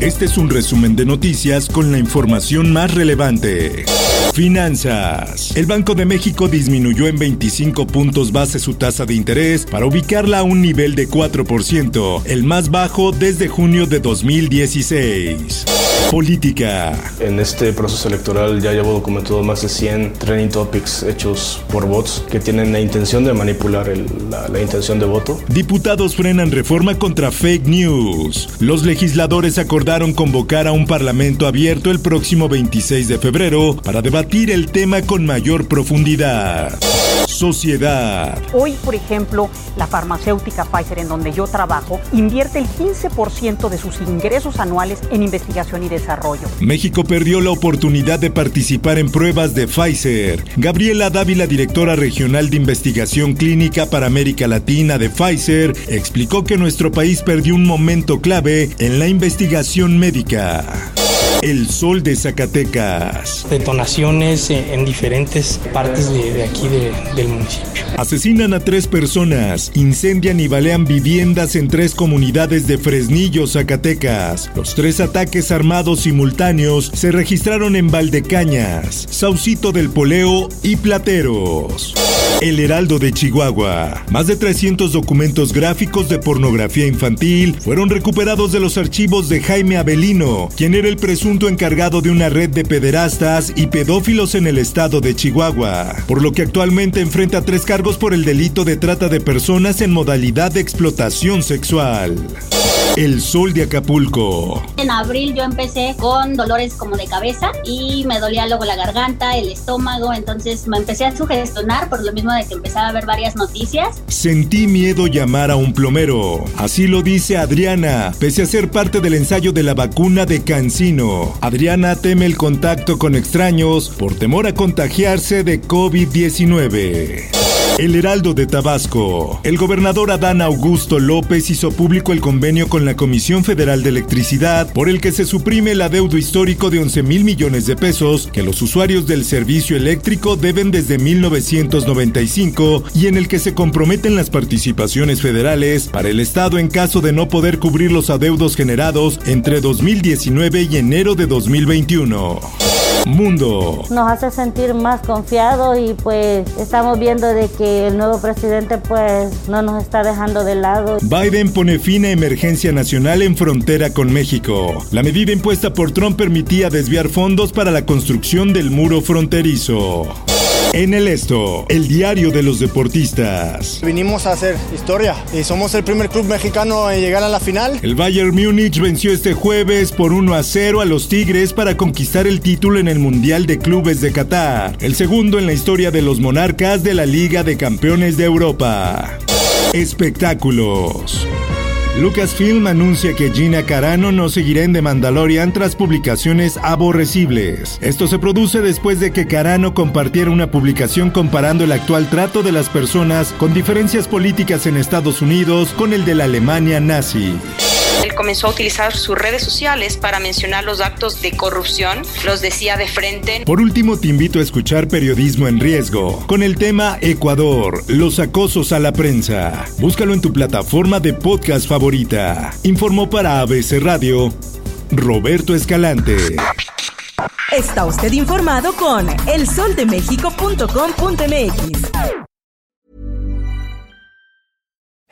Este es un resumen de noticias con la información más relevante. Finanzas. El Banco de México disminuyó en 25 puntos base su tasa de interés para ubicarla a un nivel de 4%, el más bajo desde junio de 2016. Política. En este proceso electoral ya llevo documentado más de 100 trending topics hechos por bots que tienen la intención de manipular la, la intención de voto. Diputados frenan reforma contra fake news. Los legisladores acordaron convocar a un parlamento abierto el próximo 26 de febrero para debatir el tema con mayor profundidad. Sociedad. Hoy, por ejemplo, la farmacéutica Pfizer, en donde yo trabajo, invierte el 15% de sus ingresos anuales en investigación y desarrollo. México perdió la oportunidad de participar en pruebas de Pfizer. Gabriela Dávila, directora regional de investigación clínica para América Latina de Pfizer, explicó que nuestro país perdió un momento clave en la investigación médica. El sol de Zacatecas. Detonaciones en diferentes partes de, aquí del municipio. Asesinan a tres personas, incendian y balean viviendas en tres comunidades de Fresnillo, Zacatecas. Los tres ataques armados simultáneos se registraron en Valdecañas, Saucito del Poleo y Plateros. El Heraldo de Chihuahua. Más de 300 documentos gráficos de pornografía infantil fueron recuperados de los archivos de Jaime Avelino, quien era el presunto encargado de una red de pederastas y pedófilos en el estado de Chihuahua, por lo que actualmente enfrenta tres cargos por el delito de trata de personas en modalidad de explotación sexual. El sol de Acapulco. En abril yo empecé con dolores como de cabeza y me dolía luego la garganta, el estómago, entonces me empecé a sugestionar por lo mismo de que empezaba a ver varias noticias. Sentí miedo llamar a un plomero. Así lo dice Adriana, pese a ser parte del ensayo de la vacuna de Cancino. Adriana teme el contacto con extraños por temor a contagiarse de COVID-19. El Heraldo de Tabasco. El gobernador Adán Augusto López hizo público el convenio con la Comisión Federal de Electricidad por el que se suprime el adeudo histórico de 11 mil millones de pesos que los usuarios del servicio eléctrico deben desde 1995 y en el que se comprometen las participaciones federales para el Estado en caso de no poder cubrir los adeudos generados entre 2019 y enero de 2021. Mundo. Nos hace sentir más confiados y pues estamos viendo de que el nuevo presidente pues no nos está dejando de lado. Biden pone fin a emergencia nacional en frontera con México. La medida impuesta por Trump permitía desviar fondos para la construcción del muro fronterizo. En el esto, el diario de los deportistas. Vinimos a hacer historia y somos el primer club mexicano en llegar a la final. El Bayern Múnich venció este jueves por 1 a 0 a los Tigres para conquistar el título en el Mundial de Clubes de Qatar, el segundo en la historia de los monarcas de la Liga de Campeones de Europa. Espectáculos. Lucasfilm anuncia que Gina Carano no seguirá en The Mandalorian tras publicaciones aborrecibles. Esto se produce después de que Carano compartiera una publicación comparando el actual trato de las personas con diferencias políticas en Estados Unidos con el de la Alemania nazi. Él comenzó a utilizar sus redes sociales para mencionar los actos de corrupción, los decía de frente. Por último, te invito a escuchar Periodismo en Riesgo, con el tema Ecuador, los acosos a la prensa. Búscalo en tu plataforma de podcast favorita. Informó para ABC Radio Roberto Escalante. Está usted informado con elsoldemexico.com.mx.